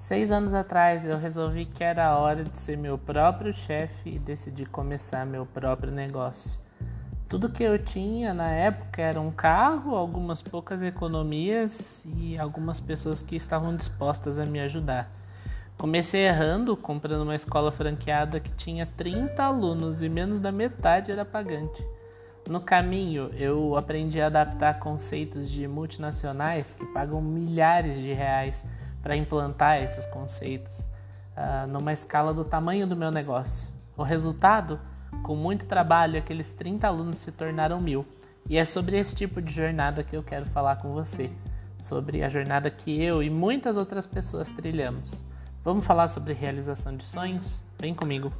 Seis anos atrás eu resolvi que era hora de ser meu próprio chefe e decidi começar meu próprio negócio. Tudo que eu tinha na época era um carro, algumas poucas economias e algumas pessoas que estavam dispostas a me ajudar. Comecei errando, comprando uma escola franqueada que tinha 30 alunos e menos da metade era pagante. No caminho, eu aprendi a adaptar conceitos de multinacionais que pagam milhares de reais para implantar esses conceitos uh, numa escala do tamanho do meu negócio. O resultado, com muito trabalho, aqueles 30 alunos se tornaram mil. E é sobre esse tipo de jornada que eu quero falar com você, sobre a jornada que eu e muitas outras pessoas trilhamos. Vamos falar sobre realização de sonhos? Vem comigo!